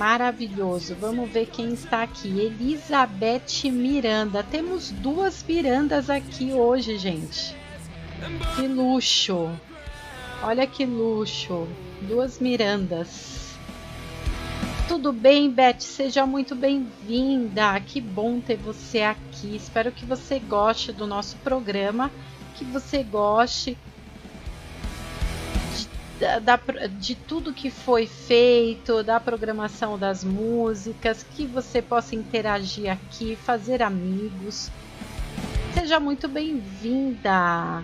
Maravilhoso. Vamos ver quem está aqui. Elizabeth Miranda. Temos duas Mirandas aqui hoje, gente. Que luxo. Olha que luxo. Duas Mirandas. Tudo bem, Beth? Seja muito bem-vinda. Que bom ter você aqui. Espero que você goste do nosso programa, que você goste de, da, de tudo que foi feito, da programação das músicas, que você possa interagir aqui, fazer amigos. Seja muito bem-vinda.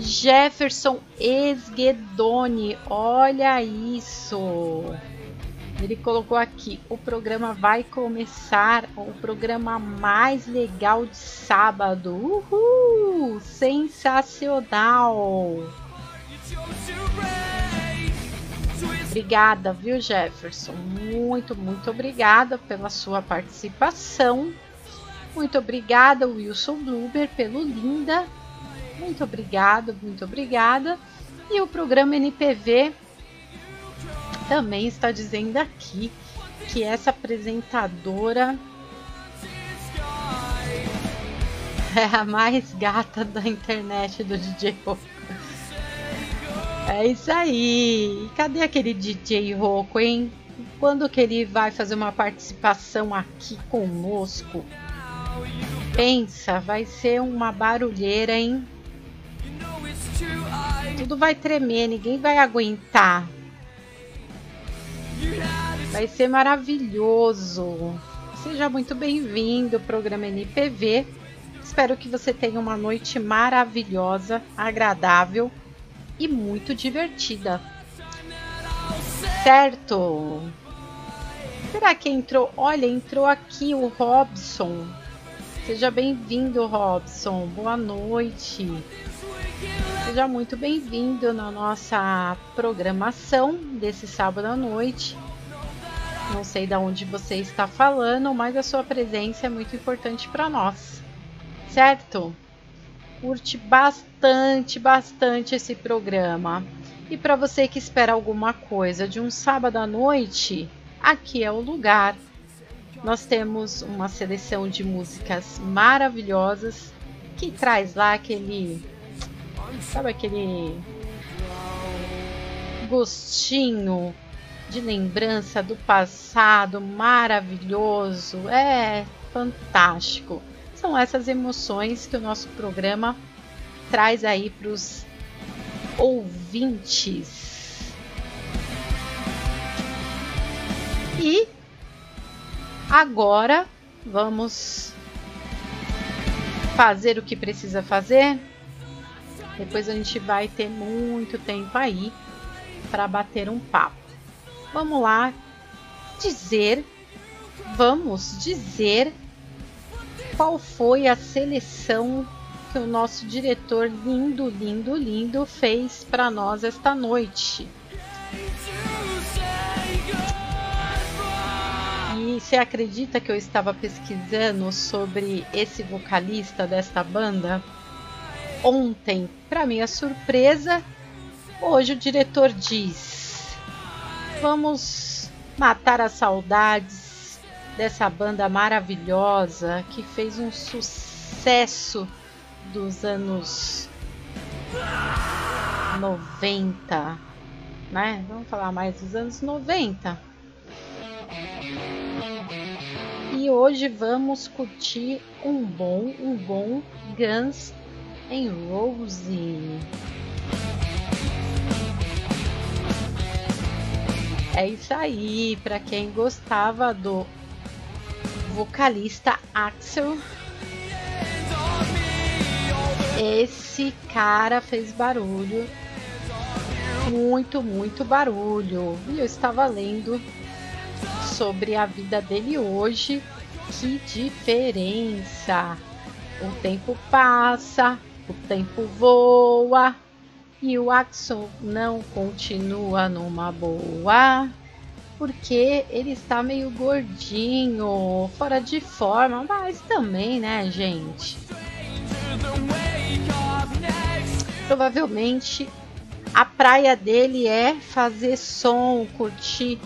Jefferson Esguedoni, olha isso. Ele colocou aqui: o programa vai começar, o programa mais legal de sábado. Uhul! Sensacional! Obrigada, viu, Jefferson? Muito, muito obrigada pela sua participação. Muito obrigada, Wilson Bluber, pelo linda muito obrigado, muito obrigada. E o programa NPV também está dizendo aqui que essa apresentadora é a mais gata da internet do DJ Roco. É isso aí. Cadê aquele DJ Roco, hein? Quando que ele vai fazer uma participação aqui conosco? Pensa, vai ser uma barulheira, hein? Tudo vai tremer, ninguém vai aguentar. Vai ser maravilhoso. Seja muito bem-vindo ao programa NPV. Espero que você tenha uma noite maravilhosa, agradável e muito divertida. Certo? Será que entrou? Olha, entrou aqui o Robson. Seja bem-vindo, Robson. Boa noite. Seja muito bem-vindo na nossa programação desse sábado à noite. Não sei de onde você está falando, mas a sua presença é muito importante para nós, certo? Curte bastante, bastante esse programa. E para você que espera alguma coisa de um sábado à noite, aqui é o lugar. Nós temos uma seleção de músicas maravilhosas que traz lá aquele Sabe aquele gostinho de lembrança do passado maravilhoso? É fantástico. São essas emoções que o nosso programa traz aí para os ouvintes. E agora vamos fazer o que precisa fazer depois a gente vai ter muito tempo aí para bater um papo. Vamos lá dizer, vamos dizer qual foi a seleção que o nosso diretor lindo, lindo, lindo fez para nós esta noite. E você acredita que eu estava pesquisando sobre esse vocalista desta banda? Ontem. Para minha surpresa, hoje o diretor diz: Vamos matar as saudades dessa banda maravilhosa que fez um sucesso dos anos 90, né? Vamos falar mais dos anos 90. E hoje vamos curtir um bom, um bom Guns em Rose. É isso aí, para quem gostava do vocalista Axel. Esse cara fez barulho, muito, muito barulho. E eu estava lendo sobre a vida dele hoje. Que diferença! O tempo passa, o tempo voa e o Axel não continua numa boa. Porque ele está meio gordinho, fora de forma, mas também, né, gente? Provavelmente a praia dele é fazer som, curtir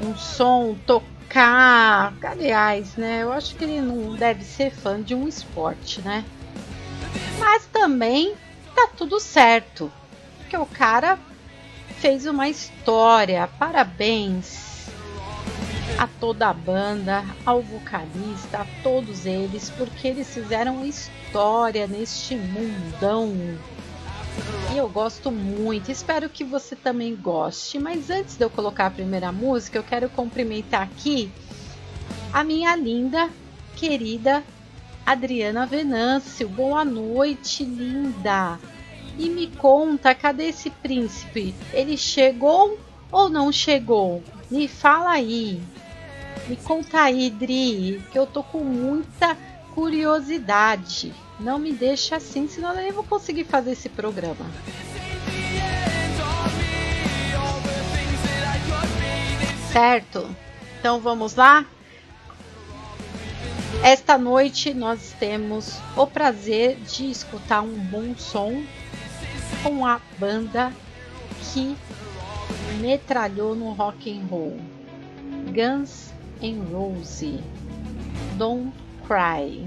um som, tocar. Aliás, né? Eu acho que ele não deve ser fã de um esporte, né? Mas também tá tudo certo, porque o cara fez uma história. Parabéns a toda a banda, ao vocalista, a todos eles, porque eles fizeram história neste mundão. E eu gosto muito, espero que você também goste. Mas antes de eu colocar a primeira música, eu quero cumprimentar aqui a minha linda, querida Adriana Venâncio. Boa noite, linda! E me conta, cadê esse príncipe? Ele chegou ou não chegou? Me fala aí. Me conta aí, Dri, que eu tô com muita curiosidade. Não me deixa assim, senão eu nem vou conseguir fazer esse programa. Certo? Então vamos lá? Esta noite nós temos o prazer de escutar um bom som com a banda que metralhou no rock and roll. Guns em Rose. Don't Cry.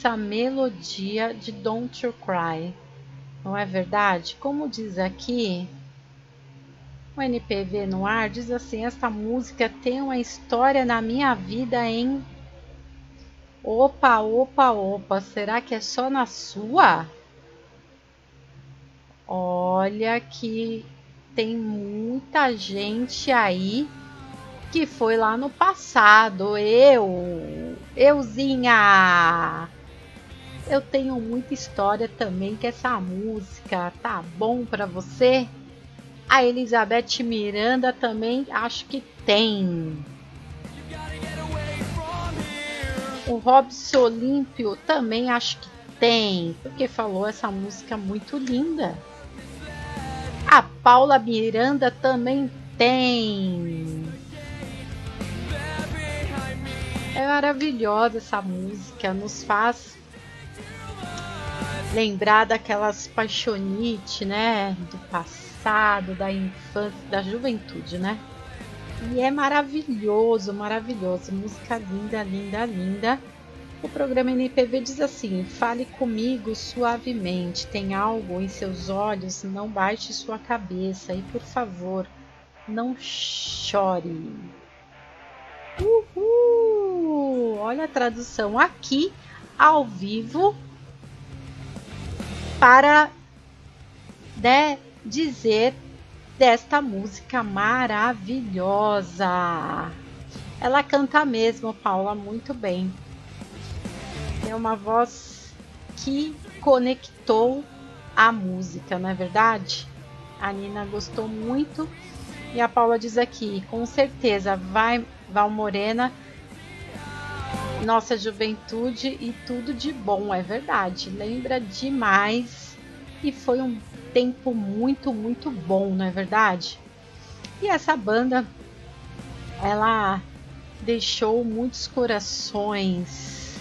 Essa melodia de Don't You Cry. Não é verdade? Como diz aqui, o NPV no ar diz assim: esta música tem uma história na minha vida em. Opa, opa, opa, será que é só na sua? Olha que tem muita gente aí que foi lá no passado. Eu, euzinha. Eu tenho muita história também que essa música tá bom para você. A Elizabeth Miranda também acho que tem. O Robson Olímpio também acho que tem, porque falou essa música muito linda. A Paula Miranda também tem. É maravilhosa essa música, nos faz lembrar daquelas paixonite, né, do passado, da infância, da juventude, né? E é maravilhoso, maravilhoso, música linda, linda, linda. O programa NPV diz assim: fale comigo suavemente. Tem algo em seus olhos? Não baixe sua cabeça e, por favor, não chore. Uhul! Olha a tradução aqui ao vivo para né, dizer desta música maravilhosa. Ela canta mesmo, Paula, muito bem é uma voz que conectou a música, não é verdade? A Nina gostou muito e a Paula diz aqui, com certeza, vai Val Morena, nossa juventude e tudo de bom, é verdade. Lembra demais e foi um tempo muito, muito bom, não é verdade? E essa banda, ela deixou muitos corações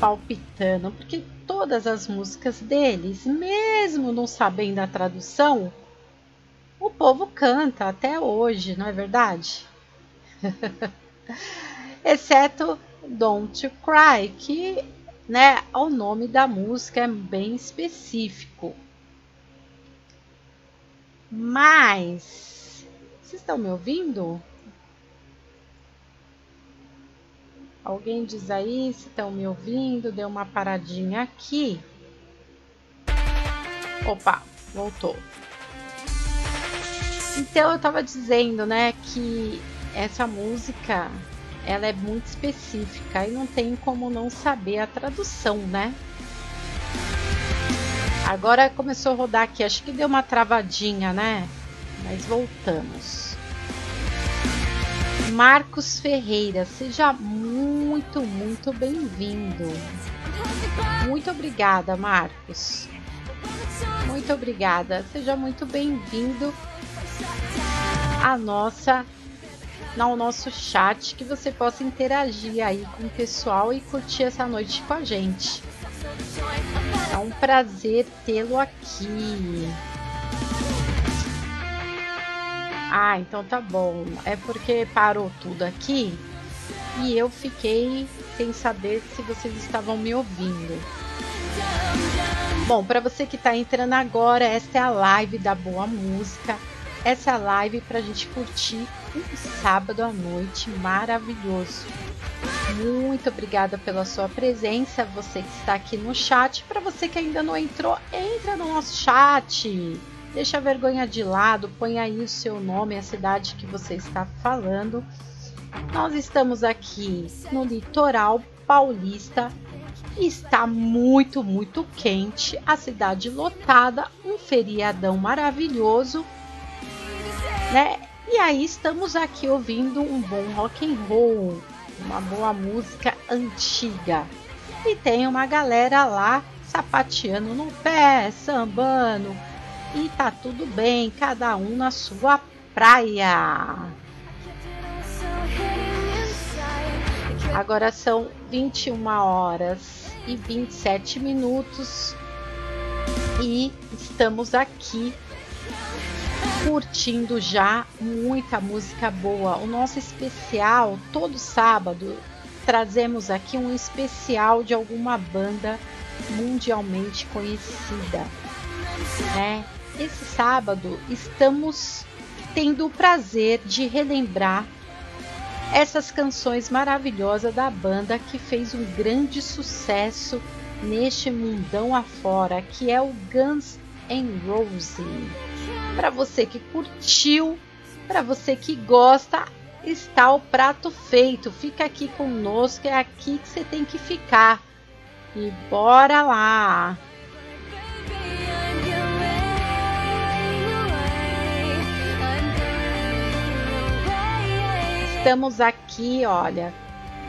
palpitando, porque todas as músicas deles, mesmo não sabendo a tradução, o povo canta até hoje, não é verdade? Exceto Don't Cry, que né, o nome da música é bem específico. Mas, vocês estão me ouvindo? Alguém diz aí se estão me ouvindo? Deu uma paradinha aqui. Opa, voltou. Então eu estava dizendo, né, que essa música ela é muito específica e não tem como não saber a tradução, né? Agora começou a rodar aqui, acho que deu uma travadinha, né? Mas voltamos. Marcos Ferreira, seja muito, muito bem-vindo. Muito obrigada, Marcos. Muito obrigada. Seja muito bem-vindo à nossa ao nosso chat que você possa interagir aí com o pessoal e curtir essa noite com a gente. É um prazer tê-lo aqui. Ah, então tá bom. É porque parou tudo aqui e eu fiquei sem saber se vocês estavam me ouvindo. Bom, para você que está entrando agora, esta é a live da Boa Música. Essa é a live para a gente curtir um sábado à noite maravilhoso. Muito obrigada pela sua presença, você que está aqui no chat. Para você que ainda não entrou, entra no nosso chat. Deixa a vergonha de lado, põe aí o seu nome, a cidade que você está falando. Nós estamos aqui no litoral paulista. Está muito, muito quente, a cidade lotada, um feriadão maravilhoso, né? E aí estamos aqui ouvindo um bom rock and roll, uma boa música antiga. E tem uma galera lá sapateando no pé, sambando, e tá tudo bem, cada um na sua praia. Agora são 21 horas e 27 minutos e estamos aqui curtindo já muita música boa. O nosso especial, todo sábado, trazemos aqui um especial de alguma banda mundialmente conhecida, né? Esse sábado estamos tendo o prazer de relembrar essas canções maravilhosas da banda que fez um grande sucesso neste mundão afora, que é o Guns N' Roses. Para você que curtiu, para você que gosta, está o prato feito. Fica aqui conosco, é aqui que você tem que ficar. E bora lá! Estamos aqui, olha,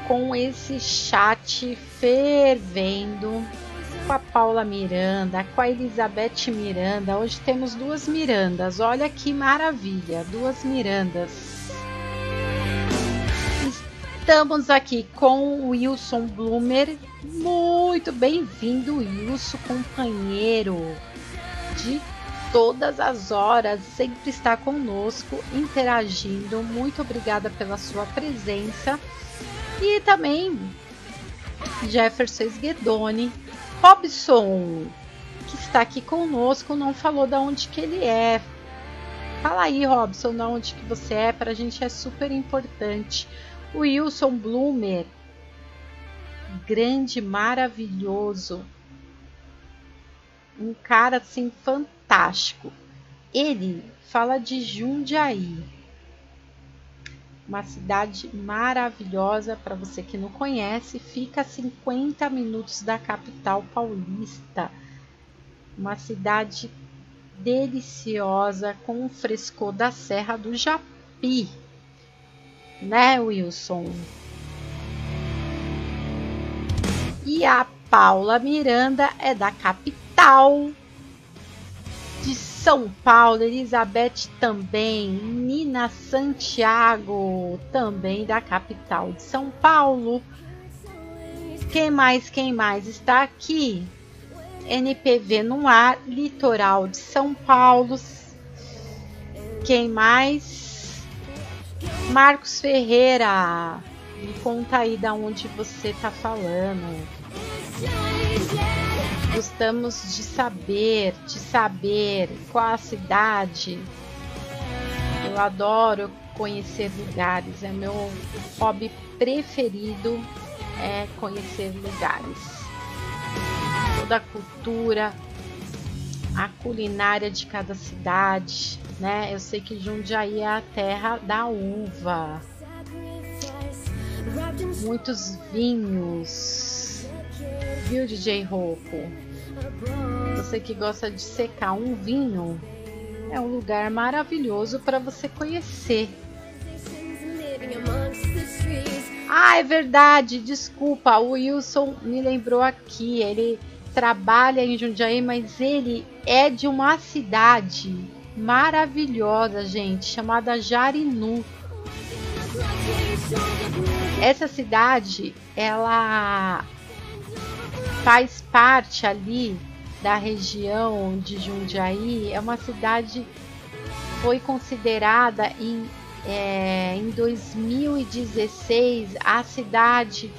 com esse chat fervendo com a Paula Miranda, com a Elizabeth Miranda. Hoje temos duas Mirandas. Olha que maravilha, duas Mirandas. Estamos aqui com o Wilson Blumer. Muito bem-vindo, Wilson, companheiro de todas as horas, sempre está conosco, interagindo. Muito obrigada pela sua presença. E também Jefferson Sguedoni, Robson, que está aqui conosco, não falou de onde que ele é. Fala aí, Robson, de onde que você é, para a gente é super importante. O Wilson Blumer, grande, maravilhoso, um cara assim fantástico. Ele fala de Jundiaí, uma cidade maravilhosa para você que não conhece, fica a 50 minutos da capital paulista. Uma cidade deliciosa com o frescor da Serra do Japi. Né, Wilson? E a Paula Miranda é da capital são Paulo, Elizabeth também, Nina Santiago, também da capital de São Paulo. Quem mais? Quem mais está aqui? NPV no ar, litoral de São Paulo. Quem mais? Marcos Ferreira. Me conta aí da onde você está falando. Gostamos de saber, de saber qual a cidade. Eu adoro conhecer lugares, é meu hobby preferido é conhecer lugares. Toda a cultura, a culinária de cada cidade, né? Eu sei que Jundiaí é a terra da uva. Muitos vinhos. Viu, DJ Rouco? Você que gosta de secar um vinho, é um lugar maravilhoso para você conhecer. Ah, é verdade, desculpa, o Wilson me lembrou aqui. Ele trabalha em Jundiaí, mas ele é de uma cidade maravilhosa, gente, chamada Jarinu. Essa cidade, ela faz parte ali da região de Jundiaí. É uma cidade foi considerada em, é, em 2016 a cidade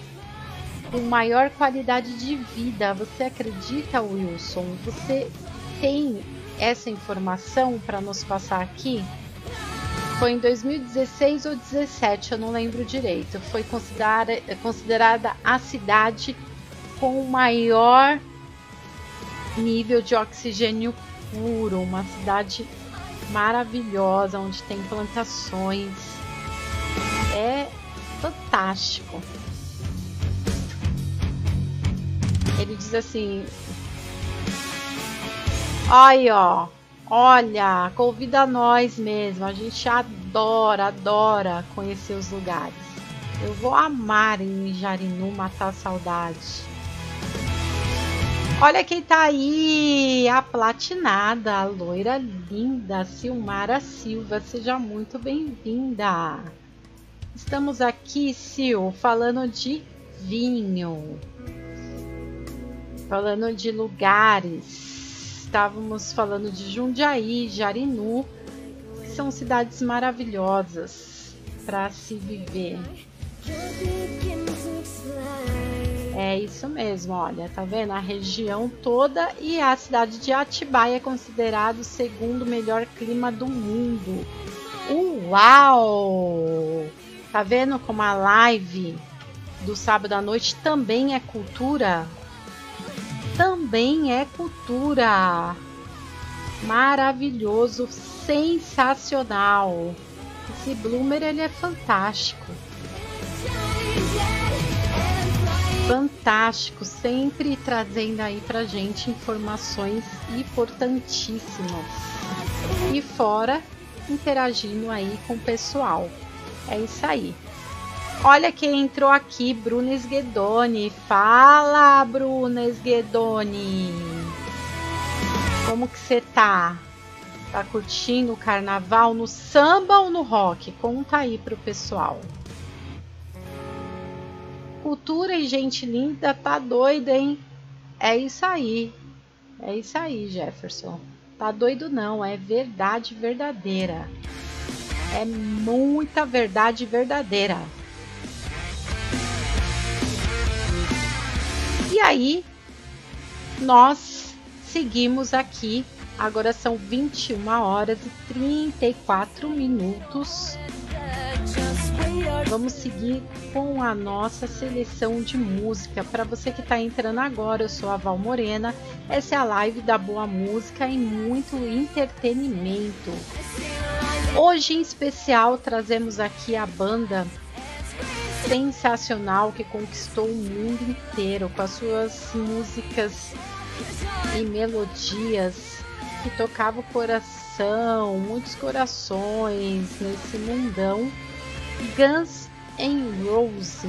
com maior qualidade de vida. Você acredita, Wilson? Você tem essa informação para nos passar aqui? Foi em 2016 ou 2017, eu não lembro direito. Foi considerada, considerada a cidade com o maior nível de oxigênio puro, uma cidade maravilhosa onde tem plantações. É fantástico. Ele diz assim: Aí, ó, olha, convida nós mesmo. A gente adora, adora conhecer os lugares. Eu vou amar em Jarinu matar saudade. Olha quem tá aí, a platinada, a loira linda, Silmara Silva, seja muito bem-vinda. Estamos aqui, Sil, falando de vinho, falando de lugares. Estávamos falando de Jundiaí, Jarinu, são cidades maravilhosas para se viver. É isso mesmo, olha, tá vendo? A região toda e a cidade de Atibaia é considerado o segundo melhor clima do mundo. Uau! Tá vendo como a live do sábado à noite também é cultura? Também é cultura. Maravilhoso, sensacional. Esse bloomer ele é fantástico. Fantástico, sempre trazendo aí pra gente informações importantíssimas. E fora interagindo aí com o pessoal. É isso aí. Olha quem entrou aqui, Bruna Sguedoni. Fala, Bruna Sguedoni. Como que você tá? Tá curtindo o carnaval no samba ou no rock? Conta aí pro pessoal. Cultura e gente linda tá doida, hein? É isso aí. É isso aí, Jefferson. Tá doido não, é verdade verdadeira. É muita verdade verdadeira. E aí, nós seguimos aqui. Agora são 21 horas e 34 minutos. Vamos seguir com a nossa seleção de música. Para você que está entrando agora, eu sou a Val Morena. Essa é a live da boa música e muito entretenimento. Hoje em especial trazemos aqui a banda sensacional que conquistou o mundo inteiro com as suas músicas e melodias que tocavam o coração, muitos corações nesse mundão. Guns N' Roses.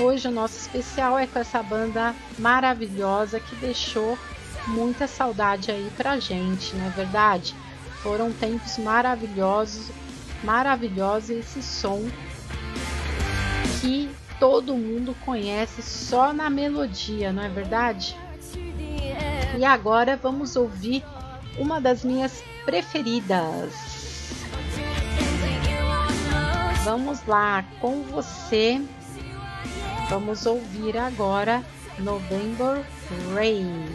Hoje o nosso especial é com essa banda maravilhosa que deixou muita saudade aí pra gente, não é verdade? Foram tempos maravilhosos, maravilhosos esse som que todo mundo conhece só na melodia, não é verdade? E agora vamos ouvir uma das minhas preferidas. Vamos lá com você. Vamos ouvir agora November Rain.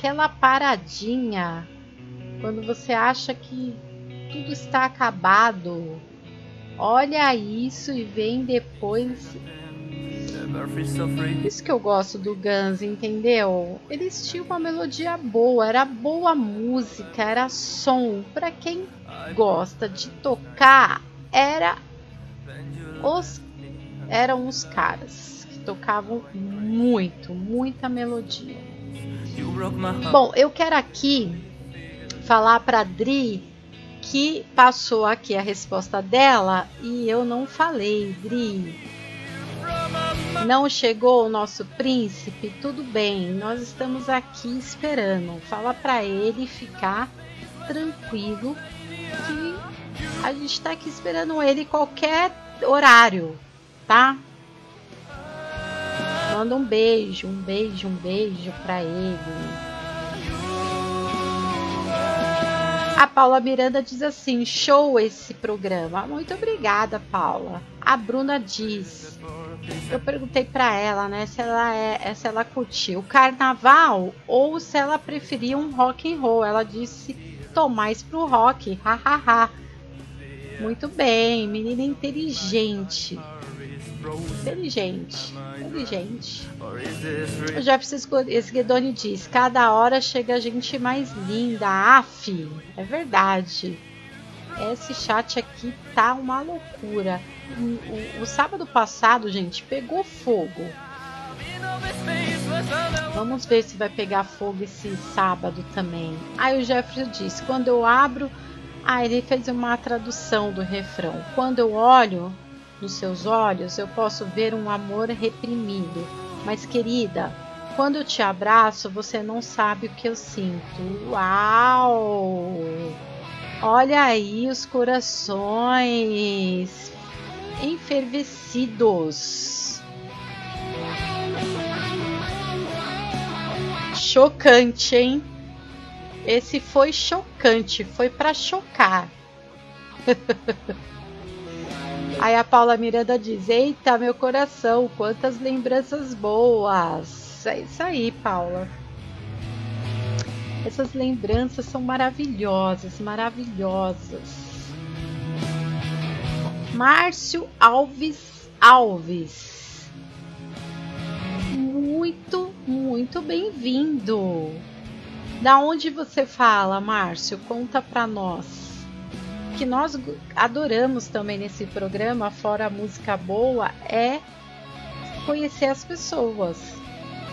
Aquela paradinha quando você acha que tudo está acabado. Olha isso e vem depois isso que eu gosto do Guns, entendeu? Eles tinham uma melodia boa, era boa música, era som. Para quem gosta de tocar, era os eram os caras que tocavam muito, muita melodia. Bom, eu quero aqui falar para Dri que passou aqui a resposta dela e eu não falei, Dri. Não chegou o nosso príncipe? Tudo bem, nós estamos aqui esperando. Fala para ele ficar tranquilo que a gente está aqui esperando ele qualquer horário, tá? Manda um beijo, um beijo, um beijo para ele. A Paula Miranda diz assim: show esse programa. Muito obrigada, Paula. A Bruna diz: eu perguntei para ela, né, se ela é, se ela curtia o carnaval ou se ela preferia um rock and roll. Ela disse, tô mais pro rock, hahaha. Muito bem, menina inteligente. Inteligente, inteligente. O Jefferson Esguedoni diz: Cada hora chega gente mais linda. Af, é verdade. Esse chat aqui tá uma loucura o, o, sábado passado, gente, pegou fogo. Vamos ver se vai pegar fogo esse sábado também. Aí o Jeffrey disse: quando eu abro. Ah, ele fez uma tradução do refrão. Quando eu olho nos seus olhos, eu posso ver um amor reprimido. Mas, querida, quando eu te abraço, você não sabe o que eu sinto. Uau! Olha aí os corações enfervecidos. Chocante, hein? Esse foi chocante, foi para chocar. Aí a Paula Miranda diz: Eita, meu coração, quantas lembranças boas. É isso aí, Paula. Essas lembranças são maravilhosas, maravilhosas. Márcio Alves Alves. Muito, muito bem-vindo. Da onde você fala, Márcio? Conta para nós. Que nós adoramos também nesse programa, fora a música boa, é conhecer as pessoas.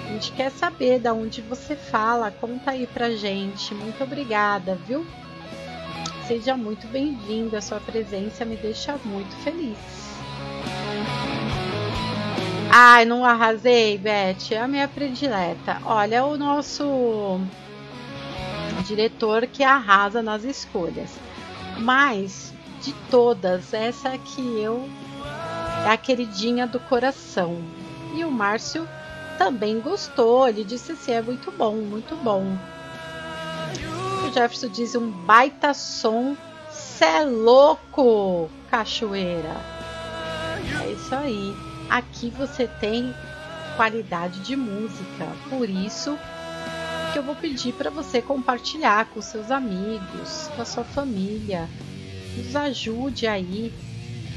A gente quer saber da onde você fala. Conta aí pra gente. Muito obrigada, viu? Seja muito bem-vindo, a sua presença me deixa muito feliz. Ai, não arrasei, Beth, é a minha predileta. Olha, o nosso diretor que arrasa nas escolhas. Mas, de todas, essa que eu é a queridinha do coração. E o Márcio também gostou, ele disse assim: é muito bom, muito bom. Jefferson diz um baita som. Cê é louco, cachoeira. É isso aí. Aqui você tem qualidade de música. Por isso que eu vou pedir para você compartilhar com seus amigos, com a sua família. Nos ajude aí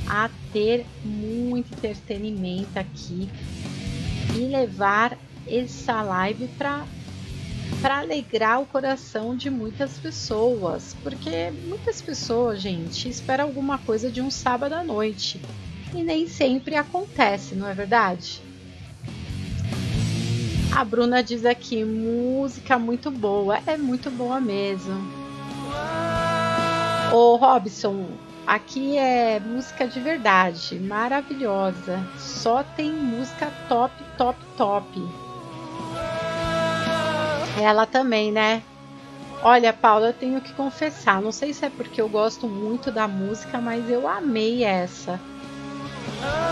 a ter muito entretenimento aqui e levar essa live para para alegrar o coração de muitas pessoas, porque muitas pessoas, gente, esperam alguma coisa de um sábado à noite e nem sempre acontece, não é verdade? A Bruna diz aqui: música muito boa, é muito boa mesmo. Ô Robson, aqui é música de verdade, maravilhosa. Só tem música top, top, top. Ela também, né? Olha, Paula, eu tenho que confessar, não sei se é porque eu gosto muito da música, mas eu amei essa.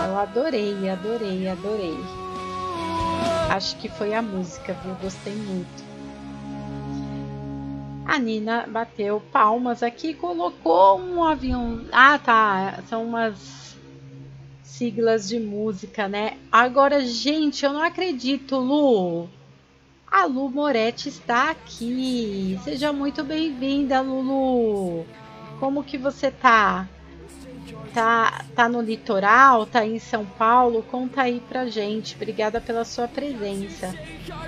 Eu adorei, adorei, adorei. Acho que foi a música, viu? Gostei muito. A Nina bateu palmas aqui, colocou um avião. Ah, tá. São umas siglas de música, né? Agora, gente, eu não acredito, Lu. A Lu Moretti está aqui. Seja muito bem-vinda, Lulu. Como que você tá? Tá, tá no litoral? Tá em São Paulo? Conta aí pra gente. Obrigada pela sua presença.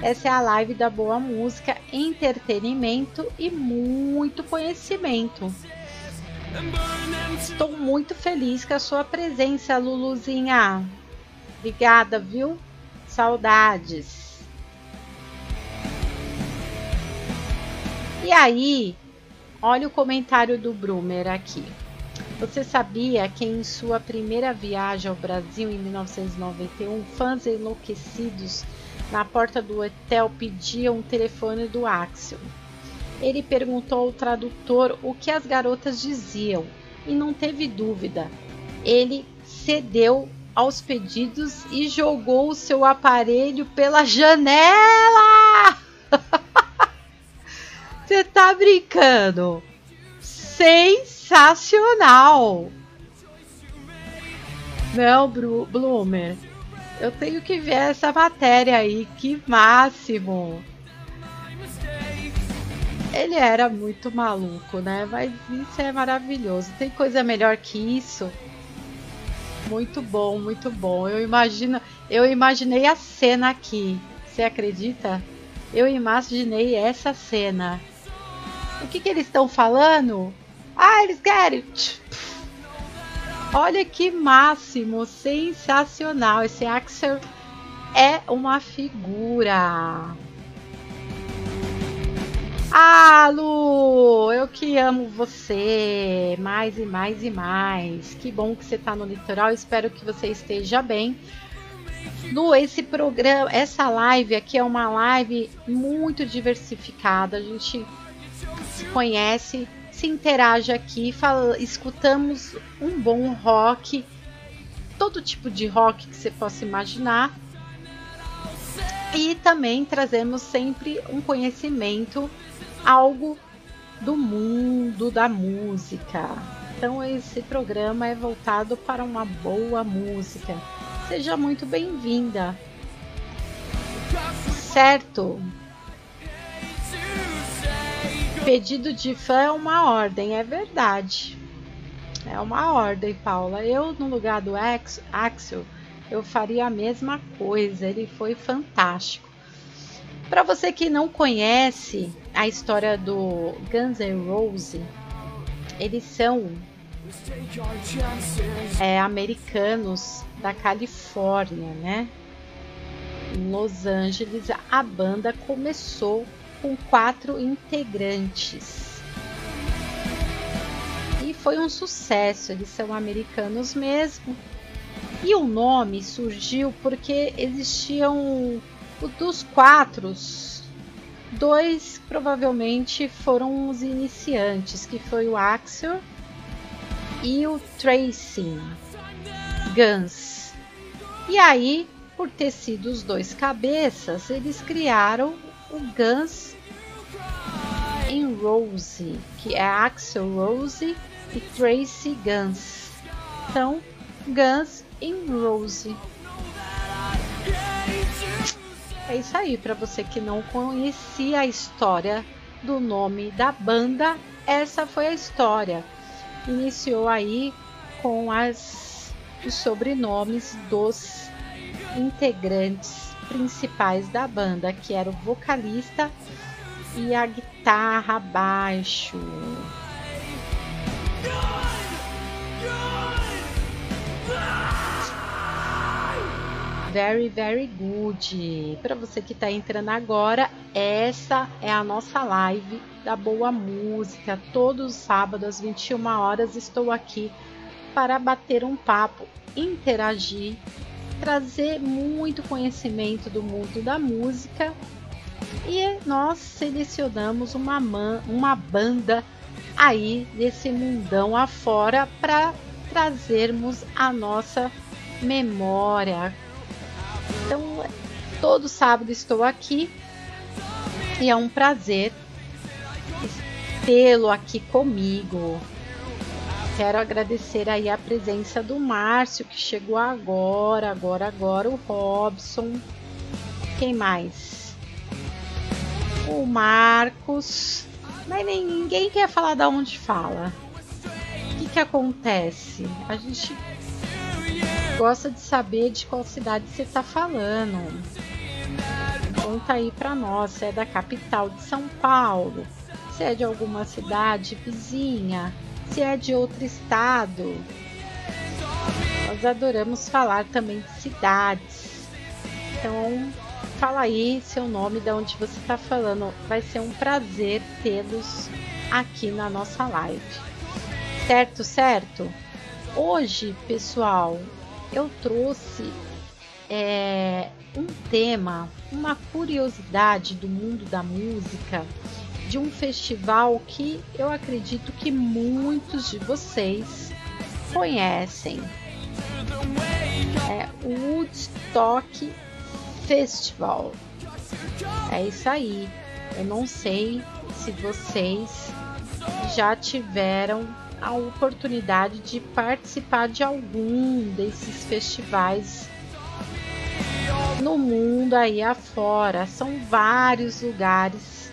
Essa é a live da boa música, entretenimento e muito conhecimento. Estou muito feliz com a sua presença, Luluzinha. Obrigada, viu? Saudades. E aí, olha o comentário do Brumer aqui. Você sabia que em sua primeira viagem ao Brasil em 1991, fãs enlouquecidos na porta do hotel pediam um telefone do Axel? Ele perguntou ao tradutor o que as garotas diziam e não teve dúvida. Ele cedeu aos pedidos e jogou o seu aparelho pela janela. Você tá brincando? Sensacional! Não, Bru Bloomer. Eu tenho que ver essa matéria aí. Que máximo! Ele era muito maluco, né? Mas isso é maravilhoso. Tem coisa melhor que isso? Muito bom, muito bom. Eu imagino, eu imaginei a cena aqui. Você acredita? Eu imaginei essa cena. O que, que eles estão falando? Ah, eles querem. Olha que máximo, sensacional. Esse Axel é uma figura. Ah, Lu, eu que amo você mais e mais e mais. Que bom que você está no litoral. Espero que você esteja bem. Lu, esse programa, essa live aqui é uma live muito diversificada. A gente se conhece, se interage aqui, fala, escutamos um bom rock, todo tipo de rock que você possa imaginar. E também trazemos sempre um conhecimento, algo do mundo da música. Então esse programa é voltado para uma boa música. Seja muito bem-vinda. Certo? Pedido de fã é uma ordem, é verdade. É uma ordem, Paula. Eu, no lugar do Axel, eu faria a mesma coisa. Ele foi fantástico. Para você que não conhece a história do Guns N' Roses, eles são é, americanos da Califórnia, né? Em Los Angeles, a banda começou com quatro integrantes. E foi um sucesso, eles são americanos mesmo. E o nome surgiu porque existiam dos quatro, dois provavelmente foram os iniciantes, que foi o Axel e o Tracy Guns. E aí, por ter sido os dois cabeças, eles criaram o Guns em Rose, que é Axel Rose e Tracy Guns. Então, Guns em Rose. É isso aí, para você que não conhecia a história do nome da banda, essa foi a história. Iniciou aí com as, os sobrenomes dos integrantes principais da banda, que era o vocalista e a guitarra baixo. Very, very good. Para você que está entrando agora, essa é a nossa live da boa música. Todos os sábados às 21 horas estou aqui para bater um papo, interagir, trazer muito conhecimento do mundo da música e nós selecionamos uma, man, uma banda aí desse mundão afora para trazermos a nossa memória. Então, todo sábado estou aqui e é um prazer tê-lo aqui comigo. Quero agradecer aí a presença do Márcio, que chegou agora, agora, agora, o Robson. Quem mais? O Marcos. Mas nem, ninguém quer falar da onde fala. O que, que acontece? A gente gosta de saber de qual cidade você está falando. Conta aí para nós se é da capital de São Paulo, se é de alguma cidade vizinha, se é de outro estado. Nós adoramos falar também de cidades. Então, fala aí seu nome, de onde você está falando. Vai ser um prazer tê-los aqui na nossa live. Certo, certo? Hoje, pessoal, eu trouxe é, um tema, uma curiosidade do mundo da música de um festival que eu acredito que muitos de vocês conhecem. É o Woodstock Festival. É isso aí. Eu não sei se vocês já tiveram a oportunidade de participar de algum desses festivais no mundo aí afora. São vários lugares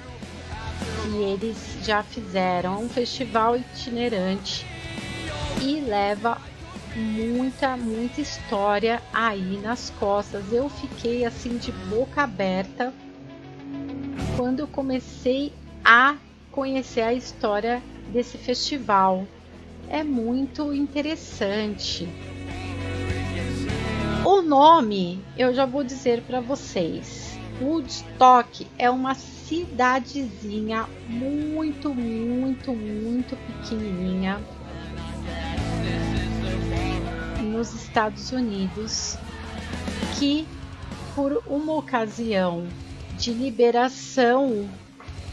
que eles já fizeram. Um festival itinerante e leva muita, muita história aí nas costas. Eu fiquei assim de boca aberta quando comecei a conhecer a história desse festival. É muito interessante. O nome eu já vou dizer para vocês. Woodstock. É uma cidadezinha muito, muito, muito pequenininha nos Estados Unidos que por uma ocasião de liberação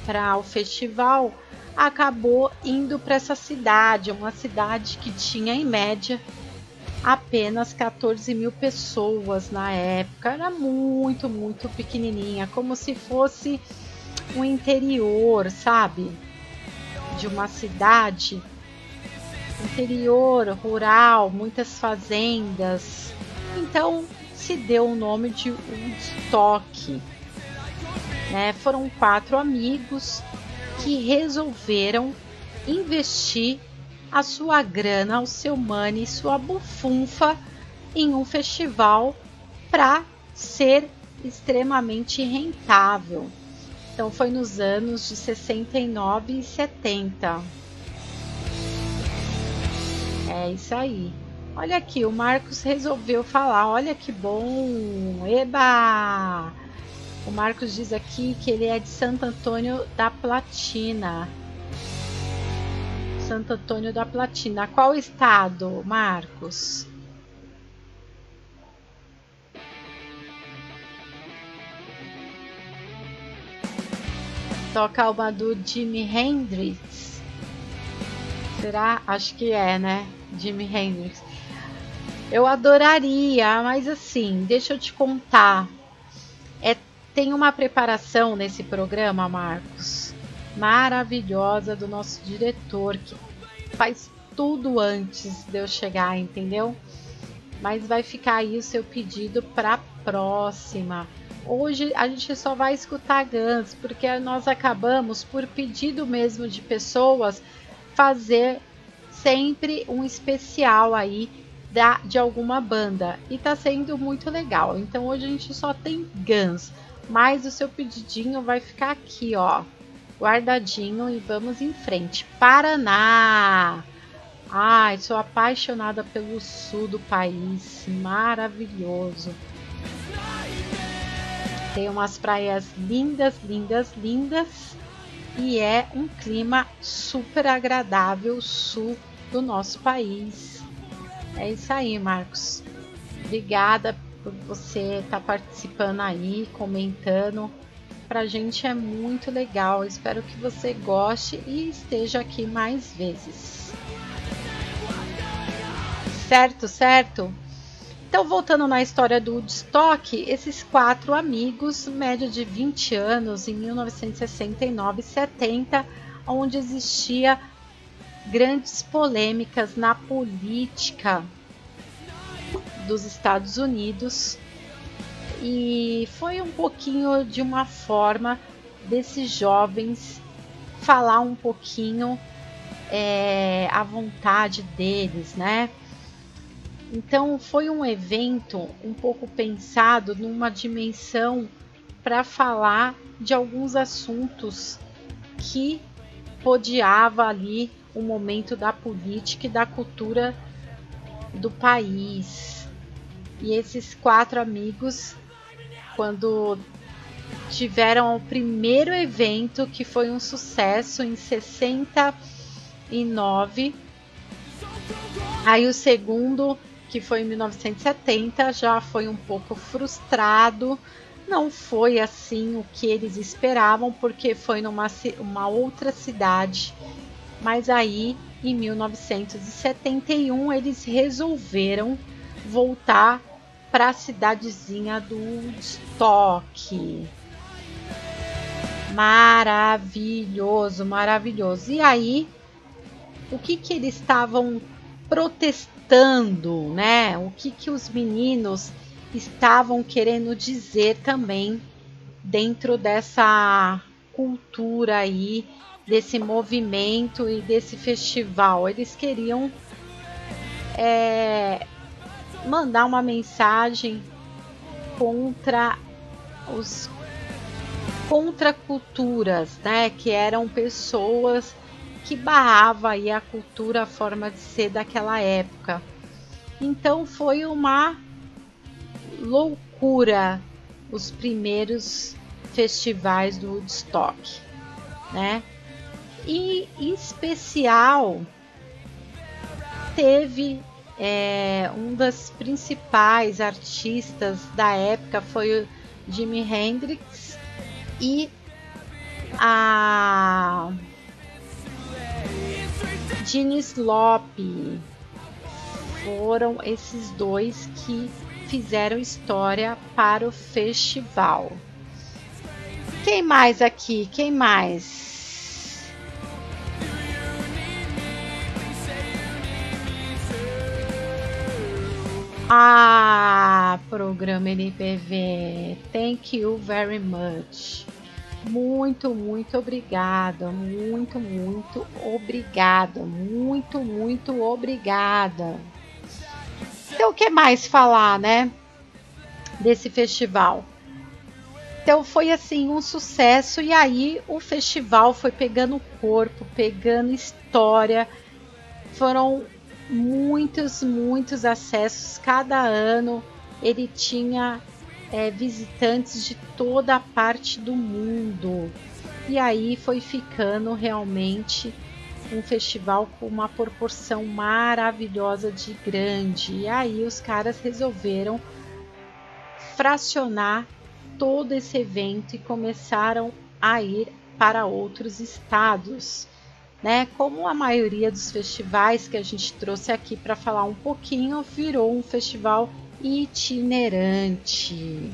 para o festival acabou indo para essa cidade, uma cidade que tinha em média apenas 14 mil pessoas na época, era muito, muito pequenininha, como se fosse o interior, sabe? De uma cidade interior, rural, muitas fazendas. Então se deu o nome de Woodstock. Né? Foram quatro amigos que resolveram investir a sua grana, o seu money, sua bufunfa em um festival para ser extremamente rentável. Então foi nos anos de 69 e 70. É isso aí. Olha aqui, o Marcos resolveu falar. Olha que bom! Eba! O Marcos diz aqui que ele é de Santo Antônio da Platina. Santo Antônio da Platina. Qual estado, Marcos? toca uma do Jimi Hendrix. Será? Acho que é, né? Jimi Hendrix. Eu adoraria, mas assim, deixa eu te contar. É, tem uma preparação nesse programa, Marcos, maravilhosa do nosso diretor, que faz tudo antes de eu chegar, entendeu? Mas vai ficar aí o seu pedido para próxima. Hoje a gente só vai escutar Guns, porque nós acabamos, por pedido mesmo de pessoas, fazer sempre um especial aí da, de alguma banda. E tá sendo muito legal. Então hoje a gente só tem Guns. Mas o seu pedidinho vai ficar aqui, ó. Guardadinho e vamos em frente. Paraná! Ai, sou apaixonada pelo sul do país. Maravilhoso. Tem umas praias lindas, lindas, lindas e é um clima super agradável sul do nosso país. É isso aí, Marcos. Obrigada por você estar tá participando aí, comentando. Pra gente é muito legal. Espero que você goste e esteja aqui mais vezes. Certo, certo? Então, voltando na história do Woodstock, esses quatro amigos, média de 20 anos, em 1969 e 70, onde existia grandes polêmicas na política dos Estados Unidos e foi um pouquinho de uma forma desses jovens falar um pouquinho é, a vontade deles, né? Então foi um evento um pouco pensado numa dimensão para falar de alguns assuntos que rodeava ali o momento da política e da cultura do país. E esses quatro amigos, quando tiveram o primeiro evento que foi um sucesso em 69, aí o segundo que foi em 1970 já foi um pouco frustrado não foi assim o que eles esperavam, porque foi numa uma outra cidade. Mas aí, em 1971, eles resolveram voltar para a cidadezinha do Woodstock. Maravilhoso, maravilhoso. E aí, o que que eles estavam protestando, né? O que que os meninos estavam querendo dizer também dentro dessa cultura aí, desse movimento e desse festival. Eles queriam é, mandar uma mensagem contra os contra culturas, né, que eram pessoas que barrava aí a cultura, a forma de ser daquela época. Então foi uma loucura os primeiros festivais do Woodstock, né? E em especial teve é, um das principais artistas da época foi o Jimi Hendrix e a Gene Slop foram esses dois que fizeram história para o festival. Quem mais aqui? Quem mais? Ah, programa NPV. Thank you very much. Muito, muito obrigada. Muito, muito obrigada. Muito, muito obrigada. Então, o que mais falar, né? Desse festival. Então foi assim um sucesso e aí o festival foi pegando corpo, pegando história. Foram muitos, muitos acessos cada ano. Ele tinha é, visitantes de toda a parte do mundo. E aí foi ficando realmente um festival com uma proporção maravilhosa de grande. E aí os caras resolveram fracionar todo esse evento e começaram a ir para outros estados. Né? Como a maioria dos festivais que a gente trouxe aqui para falar um pouquinho, virou um festival itinerante.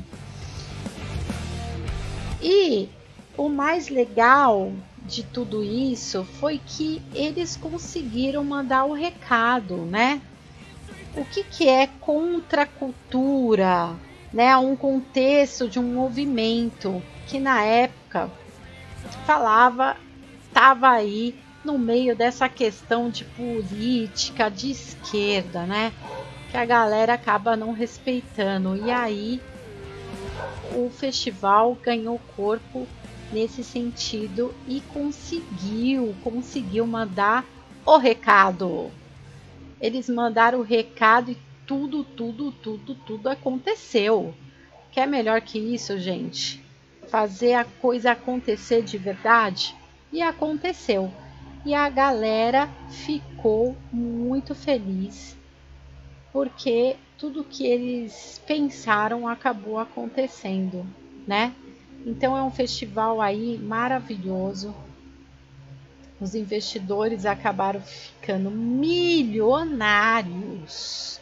E o mais legal de tudo isso foi que eles conseguiram mandar o recado, né? O que, que é contracultura, né? Um contexto de um movimento que na época falava, estava aí no meio dessa questão de política de esquerda, né? Que a galera acaba não respeitando. E aí o festival ganhou corpo nesse sentido e conseguiu, conseguiu mandar o recado. Eles mandaram o recado e tudo, tudo, tudo, tudo aconteceu. Quer melhor que isso, gente? Fazer a coisa acontecer de verdade? E aconteceu. E a galera ficou muito feliz porque tudo que eles pensaram acabou acontecendo, né? Então é um festival aí maravilhoso. Os investidores acabaram ficando milionários.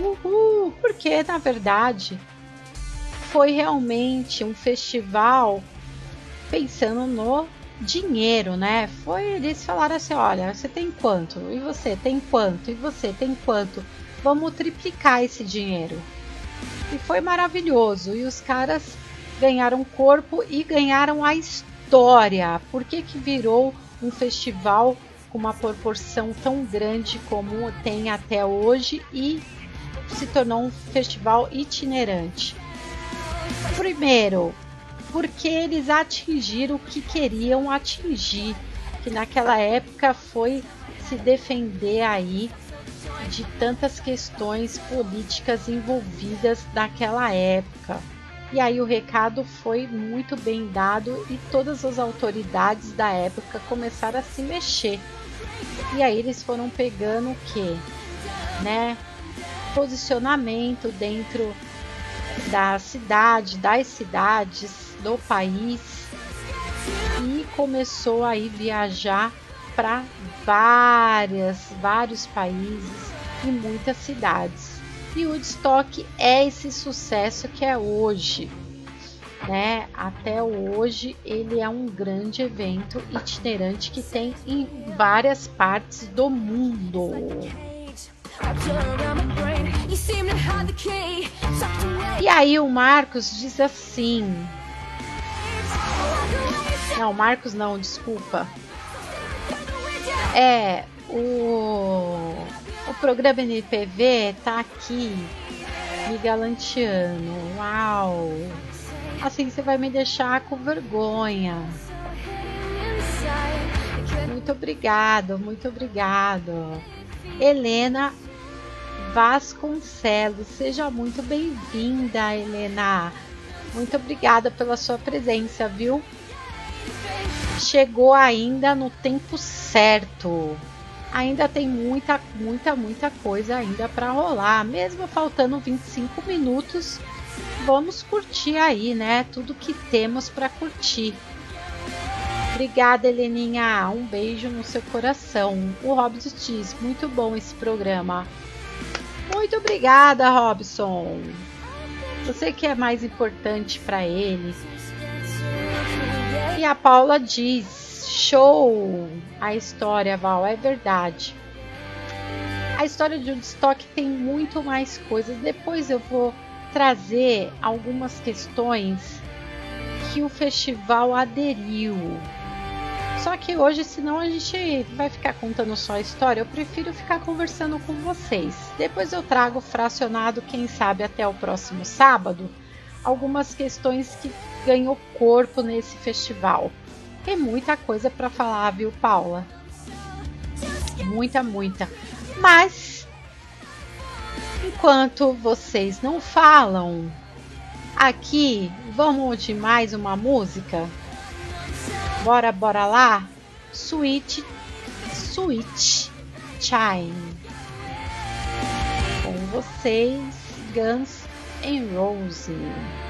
Uhul, porque na verdade foi realmente um festival pensando no dinheiro, né? Foi eles falaram assim, olha, você tem quanto? E você tem quanto? E você tem quanto? Vamos triplicar esse dinheiro. E foi maravilhoso. E os caras ganharam corpo e ganharam a história. Por que, que virou um festival com uma proporção tão grande como tem até hoje e se tornou um festival itinerante? Primeiro, porque eles atingiram o que queriam atingir, que naquela época foi se defender aí de tantas questões políticas envolvidas naquela época. E aí o recado foi muito bem dado e todas as autoridades da época começaram a se mexer. E aí eles foram pegando o que, né? Posicionamento dentro da cidade, das cidades, do país e começou aí viajar para várias, vários países e muitas cidades. E o Woodstock é esse sucesso que é hoje. Né? Até hoje ele é um grande evento itinerante que tem em várias partes do mundo. E aí o Marcos diz assim: Não, Marcos não, desculpa. É, o, o programa NPV tá aqui me galanteando. Uau! Assim você vai me deixar com vergonha. Muito obrigado, muito obrigado. Helena Vasconcelos, seja muito bem-vinda, Helena. Muito obrigada pela sua presença, viu? Chegou ainda no tempo certo. Ainda tem muita, muita, muita coisa ainda para rolar. Mesmo faltando 25 minutos, vamos curtir aí, né? Tudo que temos para curtir. Obrigada, Heleninha. Um beijo no seu coração. O Robson diz: muito bom esse programa. Muito obrigada, Robson. Você que é mais importante para ele. E a Paula diz: show! A história, Val, é verdade. A história de Woodstock tem muito mais coisas. Depois eu vou trazer algumas questões que o festival aderiu. Só que hoje, senão a gente vai ficar contando só a história, eu prefiro ficar conversando com vocês. Depois eu trago fracionado, quem sabe até o próximo sábado, algumas questões que ganhou corpo nesse festival. Tem muita coisa para falar, viu, Paula? Muita, muita. Mas enquanto vocês não falam, aqui vamos de mais uma música. Bora, bora lá? Sweet, Sweet Chime. Com vocês, Guns N' Roses.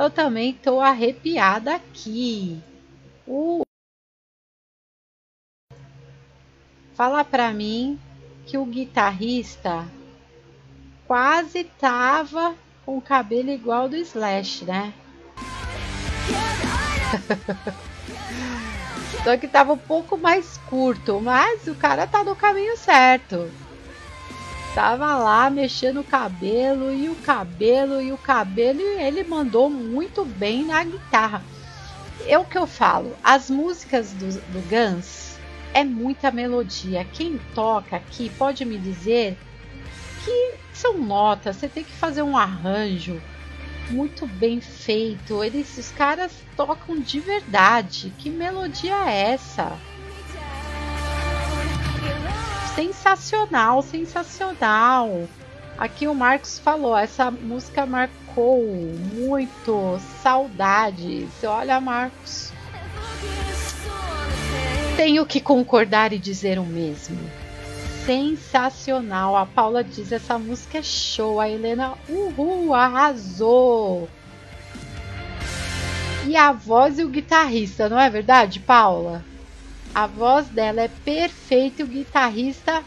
Eu também tô arrepiada aqui. Uh. Fala pra mim que o guitarrista quase tava com o cabelo igual do Slash, né? Só que tava um pouco mais curto, mas o cara tá no caminho certo. Tava lá mexendo o cabelo e o cabelo e o cabelo e ele mandou muito bem na guitarra. É o que eu falo, as músicas do, do Guns é muita melodia. Quem toca aqui pode me dizer que são notas, você tem que fazer um arranjo muito bem feito. Eles, os caras tocam de verdade. Que melodia é essa? Sensacional, sensacional. Aqui o Marcos falou, essa música marcou muito saudades. Olha, Marcos. Tenho que concordar e dizer o mesmo sensacional. A Paula diz: essa música é show. A Helena, uhul, arrasou. E a voz e o guitarrista, não é verdade, Paula? A voz dela é perfeita e o guitarrista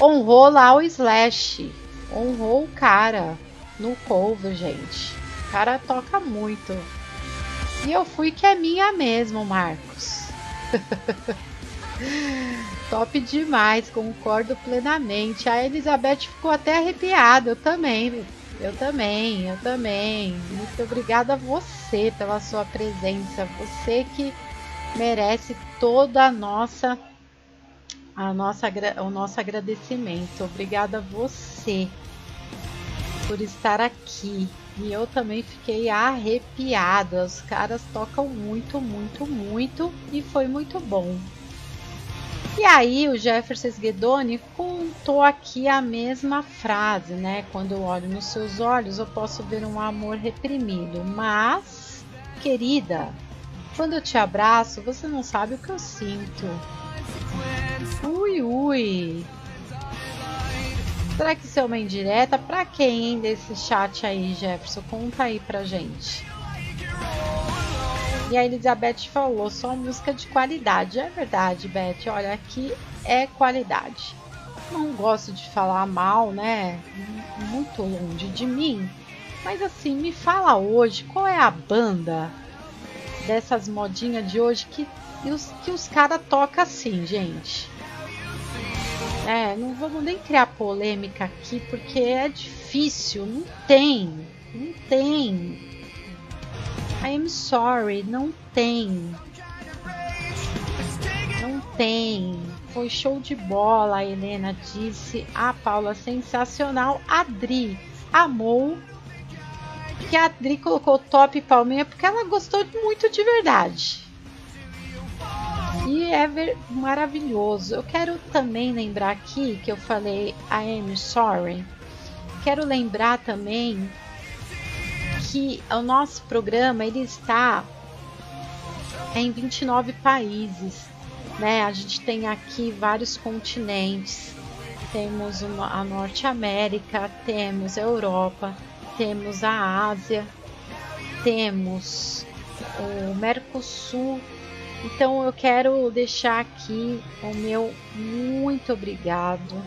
honrou lá o Slash. Honrou o cara no cover, gente. O cara toca muito. E eu fui que é minha mesmo, Marcos. Top demais, concordo plenamente. A Elizabeth ficou até arrepiada, eu também. Eu também, eu também. Muito obrigada a você pela sua presença. Você que merece toda a nossa a nossa o nosso agradecimento. Obrigada a você por estar aqui. E eu também fiquei arrepiada. Os caras tocam muito, muito, muito e foi muito bom. E aí o Jefferson Guedoni contou aqui a mesma frase, né? Quando eu olho nos seus olhos, eu posso ver um amor reprimido, mas, querida, quando eu te abraço, você não sabe o que eu sinto. Ui, ui. Será que isso é uma indireta? Pra quem, hein, desse chat aí, Jefferson? Conta aí pra gente. E a Elizabeth falou, só música de qualidade. É verdade, Beth. Olha, aqui é qualidade. Não gosto de falar mal, né? Muito longe de mim. Mas assim, me fala hoje qual é a banda dessas modinhas de hoje que os, que os caras tocam assim, gente. É, não vamos nem criar polêmica aqui porque é difícil. Não tem. Não tem. I'm sorry, não tem. Não tem. Foi show de bola, a Helena disse. A Paula, sensacional. Adri amou. Que a Adri colocou top palminha porque ela gostou muito de verdade. E é maravilhoso. Eu quero também lembrar aqui que eu falei I am sorry. Quero lembrar também que o nosso programa ele está em 29 países, né? A gente tem aqui vários continentes. Temos a Norte América, temos a Europa, temos a Ásia, temos o Mercosul. Então eu quero deixar aqui o meu muito obrigado.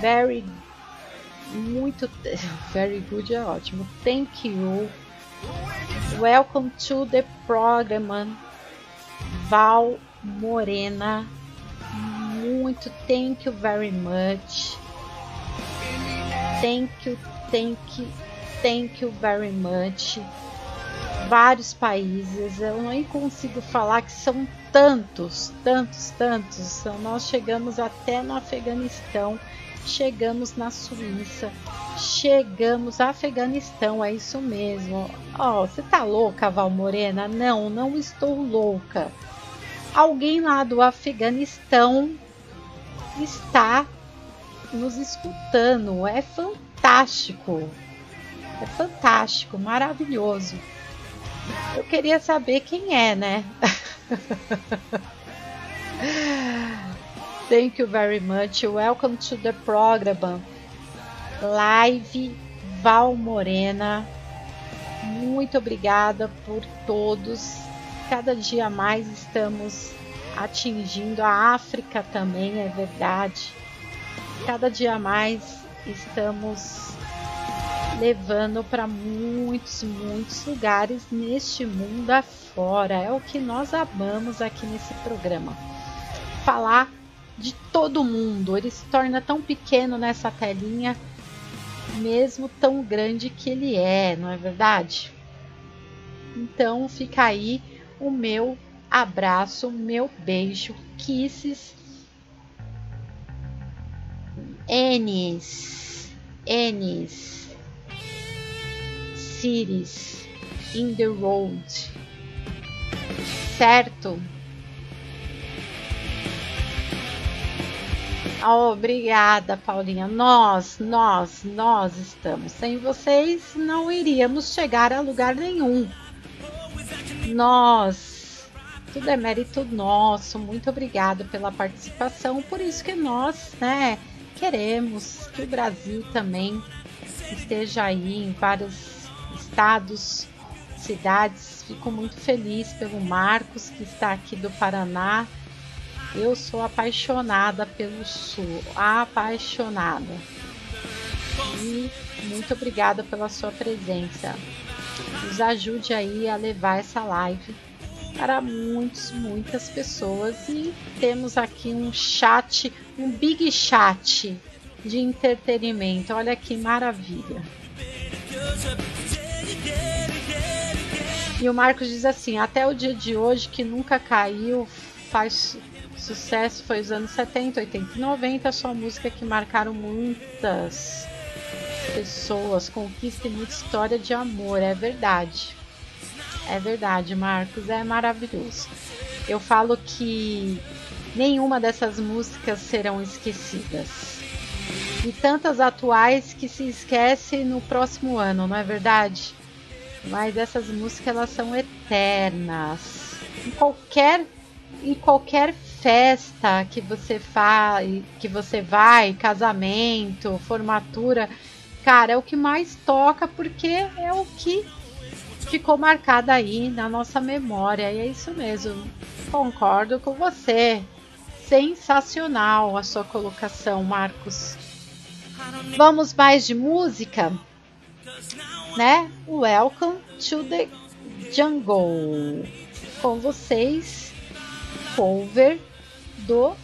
Very muito. Very good é ótimo. Thank you. Welcome to the program. Val Morena. Muito thank you very much. Thank you, thank you, thank you very much. Vários países, eu nem consigo falar que são tantos, tantos, tantos. Nós chegamos até no Afeganistão chegamos na Suíça, chegamos a Afeganistão, é isso mesmo. Ó, oh, você tá louca, Val Morena? Não, não estou louca. Alguém lá do Afeganistão está nos escutando. É fantástico. É fantástico, maravilhoso. Eu queria saber quem é, né? Thank you very much. Welcome to the program. Live Val Morena. Muito obrigada por todos. Cada dia mais estamos atingindo a África também, é verdade. Cada dia mais estamos levando para muitos, muitos lugares neste mundo afora. É o que nós amamos aqui nesse programa. Falar de todo mundo. Ele se torna tão pequeno nessa telinha, mesmo tão grande que ele é, não é verdade? Então fica aí o meu abraço, meu beijo, kisses. Enes, Enes, cities in the road, certo? Oh, obrigada, Paulinha. Nós, nós, nós estamos. Sem vocês não iríamos chegar a lugar nenhum. Nós. Tudo é mérito nosso. Muito obrigada pela participação. Por isso que nós, né, queremos que o Brasil também esteja aí em vários estados, cidades. Fico muito feliz pelo Marcos que está aqui do Paraná eu sou apaixonada pelo Sul, apaixonada. E muito obrigada pela sua presença. Nos ajude aí a levar essa live para muitos, muitas pessoas e temos aqui um chat, um big chat de entretenimento. Olha que maravilha. E o Marcos diz assim: até o dia de hoje que nunca caiu, faz sucesso foi os anos 70, 80 e 90, só música que marcaram muitas pessoas, conquista e muita história de amor, é verdade. É verdade, Marcos, é maravilhoso. Eu falo que nenhuma dessas músicas serão esquecidas. E tantas atuais que se esquece no próximo ano, não é verdade? Mas essas músicas elas são eternas. Em qualquer em qualquer festa que você faz, que você vai, casamento, formatura, cara, é o que mais toca porque é o que ficou marcado aí na nossa memória. E é isso mesmo. Concordo com você. Sensacional a sua colocação, Marcos. Vamos mais de música? Né? Welcome to the Jungle. Com vocês, cover do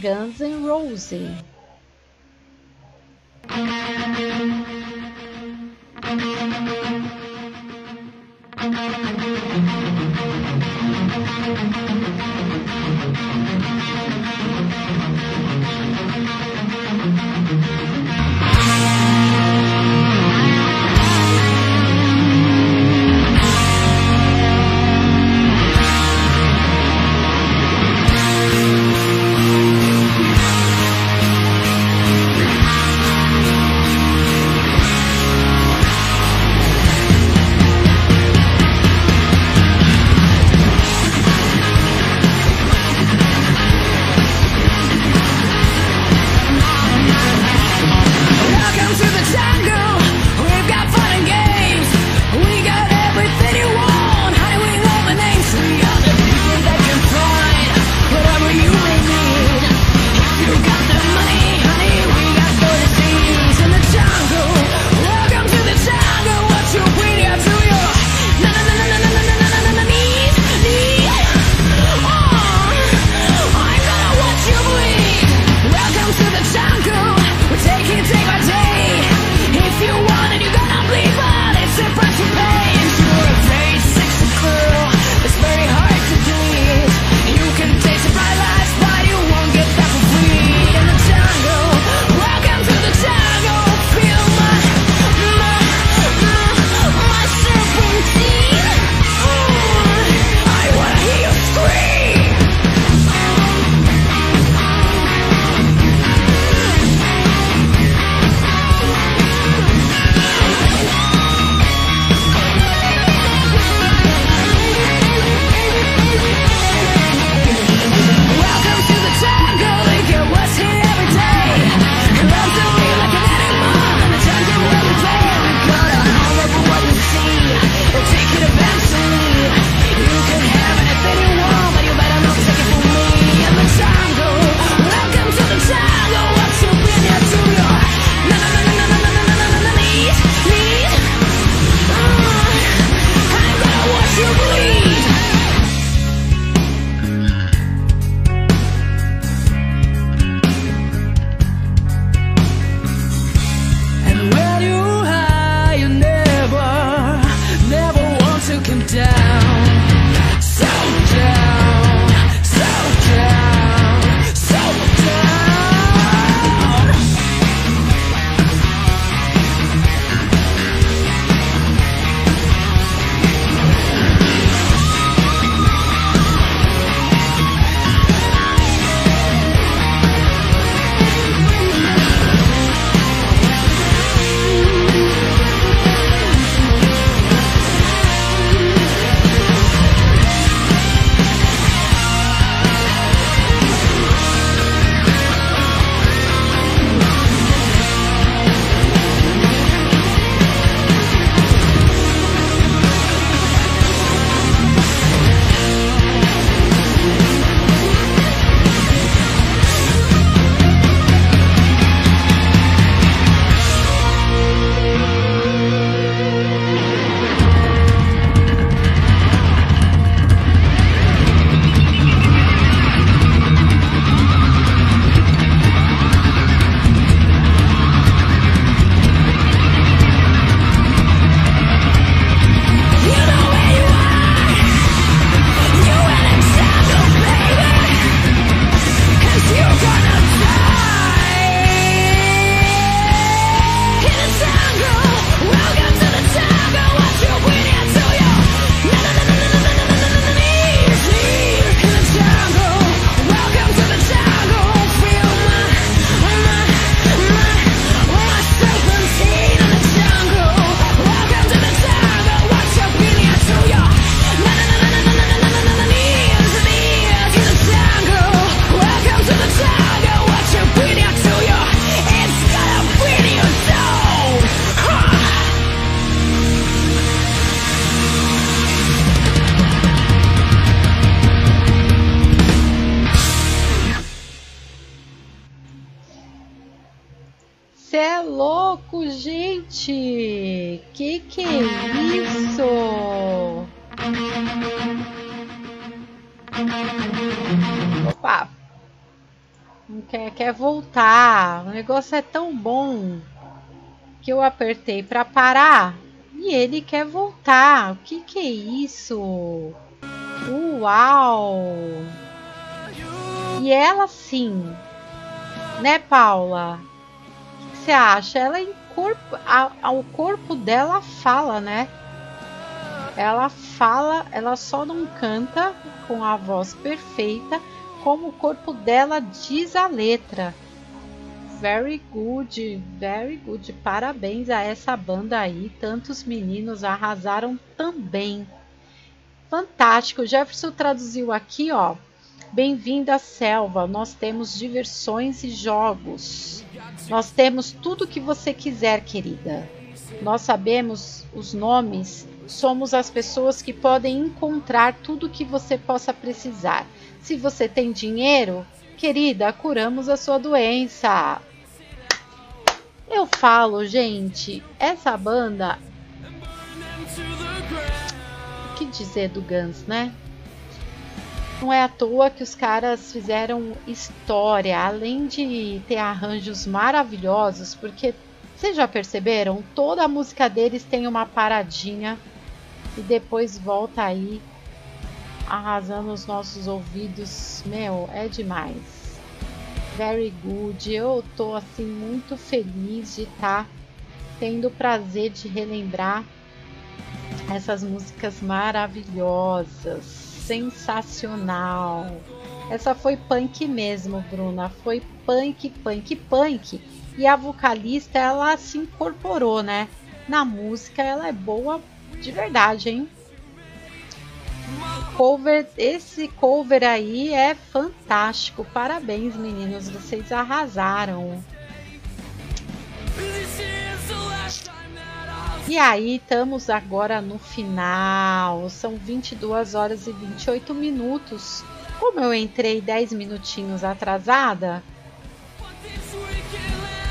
Guns N' Roses. Thank you. Apertei para parar e ele quer voltar. O que que é isso? Uau! E ela sim, né, Paula? O que você acha? Ela incorpora, a, o corpo dela fala, né? Ela fala, ela só não canta com a voz perfeita, como o corpo dela diz a letra. Very good, very good. Parabéns a essa banda aí. Tantos meninos arrasaram também. Fantástico. Jefferson traduziu aqui, ó. Bem-vindo à selva. Nós temos diversões e jogos. Nós temos tudo que você quiser, querida. Nós sabemos os nomes. Somos as pessoas que podem encontrar tudo que você possa precisar. Se você tem dinheiro, querida, curamos a sua doença. Eu falo, gente, essa banda. O que dizer do Guns, né? Não é à toa que os caras fizeram história, além de ter arranjos maravilhosos, porque vocês já perceberam? Toda a música deles tem uma paradinha e depois volta aí arrasando os nossos ouvidos. Meu, é demais. Very good. Eu tô assim muito feliz de estar tá tendo o prazer de relembrar essas músicas maravilhosas sensacional. Essa foi punk mesmo, Bruna. Foi punk, punk, punk. E a vocalista, ela se incorporou, né? Na música, ela é boa de verdade, hein? Cover, esse cover aí é fantástico. Parabéns, meninos. Vocês arrasaram. E aí, estamos agora no final. São 22 horas e 28 minutos. Como eu entrei 10 minutinhos atrasada,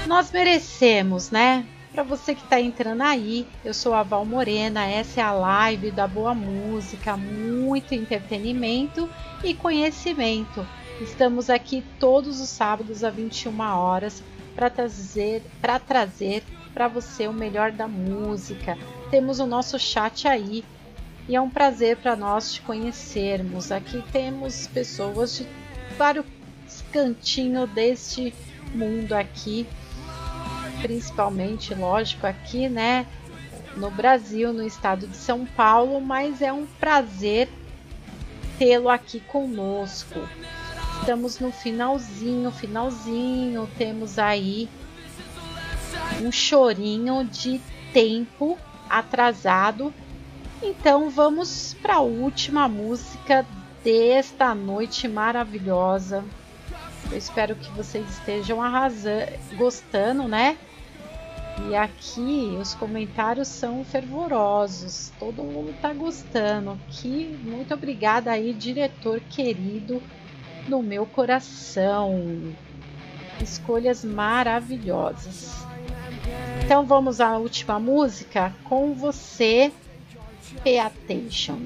nós merecemos, né? Para você que está entrando aí, eu sou a Val Morena, essa é a live da boa música, muito entretenimento e conhecimento. Estamos aqui todos os sábados às 21 horas para trazer, para trazer para você o melhor da música. Temos o nosso chat aí e é um prazer para nós te conhecermos. Aqui temos pessoas de vários cantinhos deste mundo aqui, principalmente, lógico, aqui, né, no Brasil, no estado de São Paulo, mas é um prazer tê-lo aqui conosco. Estamos no finalzinho, finalzinho, temos aí um chorinho de tempo atrasado. Então vamos para a última música desta noite maravilhosa. Eu espero que vocês estejam arrasando, gostando, né? E aqui os comentários são fervorosos. Todo mundo está gostando. Que muito obrigada aí, diretor querido no meu coração. Escolhas maravilhosas. Então vamos à última música com você, Pay Attention.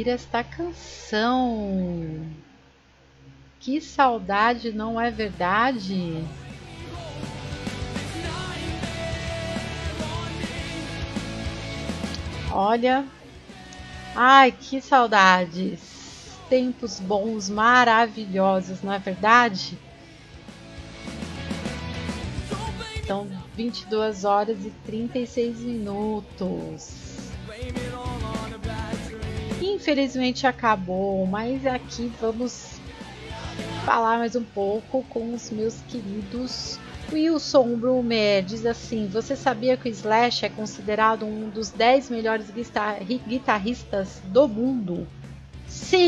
ouvir esta canção. Que saudade, não é verdade? Olha, ai que saudades! Tempos bons, maravilhosos, não é verdade? Então, São 22 horas e 36 minutos infelizmente acabou, mas aqui vamos falar mais um pouco com os meus queridos. Wilson Brumer diz assim: Você sabia que o Slash é considerado um dos 10 melhores guitarristas do mundo? Sim!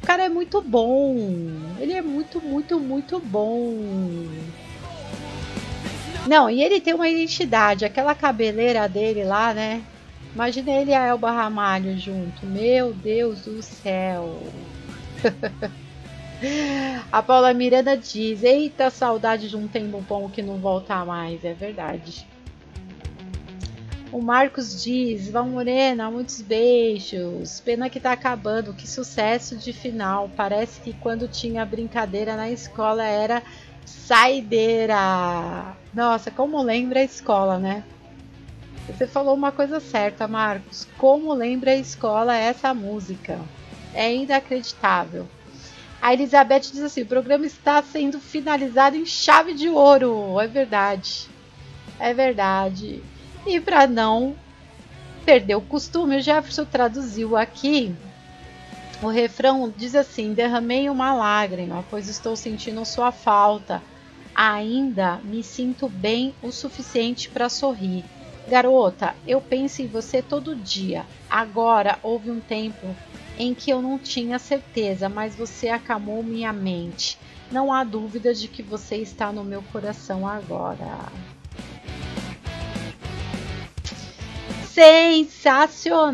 O cara é muito bom! Ele é muito, muito, muito bom! Não, e ele tem uma identidade, aquela cabeleira dele lá, né? Imagina ele e a Elba Ramalho junto. Meu Deus do céu. a Paula Miranda diz: Eita, saudade de um tempo bom que não volta mais. É verdade. O Marcos diz: Vão Morena, muitos beijos. Pena que tá acabando. Que sucesso de final. Parece que quando tinha brincadeira na escola era saideira. Nossa, como lembra a escola, né? Você falou uma coisa certa, Marcos. Como lembra a escola essa música? É inacreditável. A Elizabeth diz assim: o programa está sendo finalizado em chave de ouro. É verdade. É verdade. E para não perder o costume, o Jefferson traduziu aqui. O refrão diz assim: Derramei uma lágrima, pois estou sentindo sua falta. Ainda me sinto bem o suficiente para sorrir. Garota, eu penso em você todo dia. Agora houve um tempo em que eu não tinha certeza, mas você acalmou minha mente. Não há dúvida de que você está no meu coração agora. Sensacional!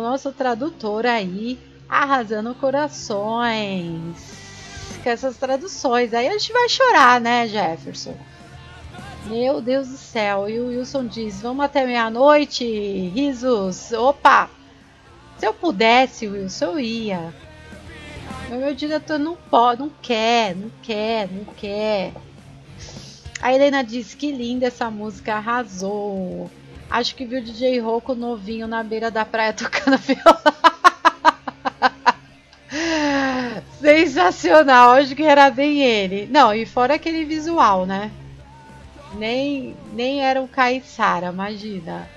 Nosso tradutor aí arrasando corações. Com essas traduções. Aí a gente vai chorar, né, Jefferson? Meu Deus do céu. E o Wilson diz: Vamos até meia-noite? Risos. Opa! Se eu pudesse, Wilson, eu ia. Mas meu diretor não pode, não quer, não quer, não quer. A Helena diz que linda essa música, arrasou. Acho que viu o DJ Rocco novinho na beira da praia tocando violão. Sensacional, acho que era bem ele. Não, e fora aquele visual, né? Nem, nem era o Caissara, imagina.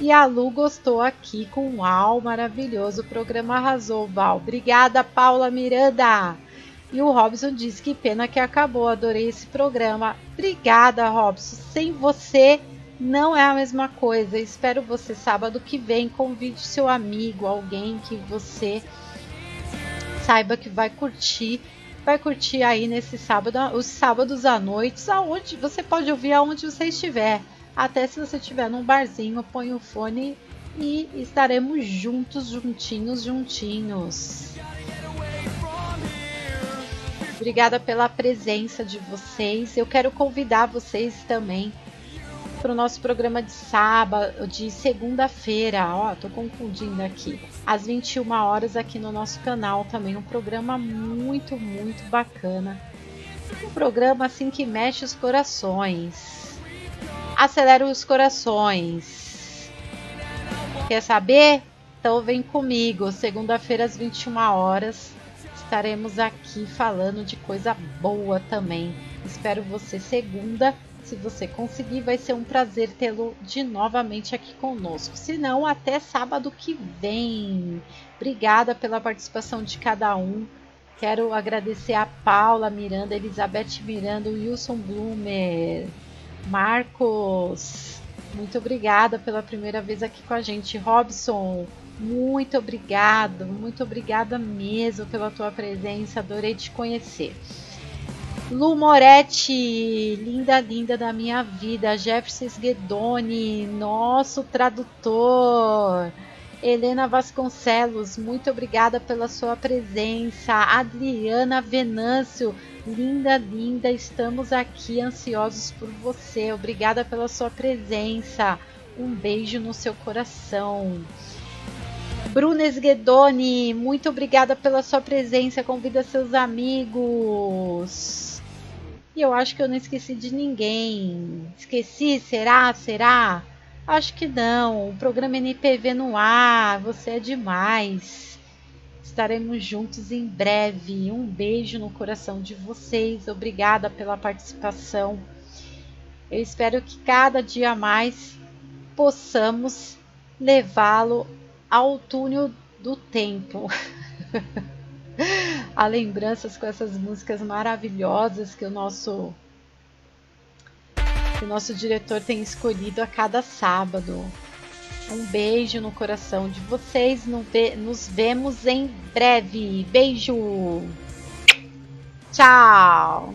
E a Lu gostou aqui com um uau maravilhoso. O programa arrasou, Val. Obrigada, Paula Miranda. E o Robson disse que pena que acabou. Adorei esse programa. Obrigada, Robson. Sem você não é a mesma coisa. Espero você sábado que vem. Convide seu amigo, alguém que você saiba que vai curtir. Vai curtir aí nesse sábado, os sábados à noite, aonde você pode ouvir aonde você estiver. Até se você estiver num barzinho, põe o fone e estaremos juntos, juntinhos, juntinhos. Obrigada pela presença de vocês. Eu quero convidar vocês também para o nosso programa de sábado, de segunda-feira. Ó, tô confundindo aqui. Às 21 horas aqui no nosso canal também um programa muito, muito bacana. Um programa assim que mexe os corações. Acelera os corações. Quer saber? Então vem comigo, segunda-feira às 21 horas. Estaremos aqui falando de coisa boa também. Espero você segunda se você conseguir, vai ser um prazer tê-lo de novamente aqui conosco. Se não, até sábado que vem. Obrigada pela participação de cada um. Quero agradecer a Paula Miranda, Elizabeth Miranda, Wilson Blumer, Marcos. Muito obrigada pela primeira vez aqui com a gente. Robson, muito obrigado, muito obrigada mesmo pela tua presença. Adorei te conhecer. Lu Moretti, linda, linda da minha vida. Jefferson Guedoni, nosso tradutor. Helena Vasconcelos, muito obrigada pela sua presença. Adriana Venâncio, linda, linda, estamos aqui ansiosos por você. Obrigada pela sua presença. Um beijo no seu coração. Brunes Guedoni, muito obrigada pela sua presença. Convida seus amigos. E eu acho que eu não esqueci de ninguém. Esqueci? Será? Será? Acho que não. O programa NPV no ar. Você é demais. Estaremos juntos em breve. Um beijo no coração de vocês. Obrigada pela participação. Eu espero que cada dia mais possamos levá-lo ao túnel do tempo. a lembranças com essas músicas maravilhosas que o nosso que o nosso diretor tem escolhido a cada sábado. Um beijo no coração de vocês. Nos vemos em breve. Beijo. Tchau.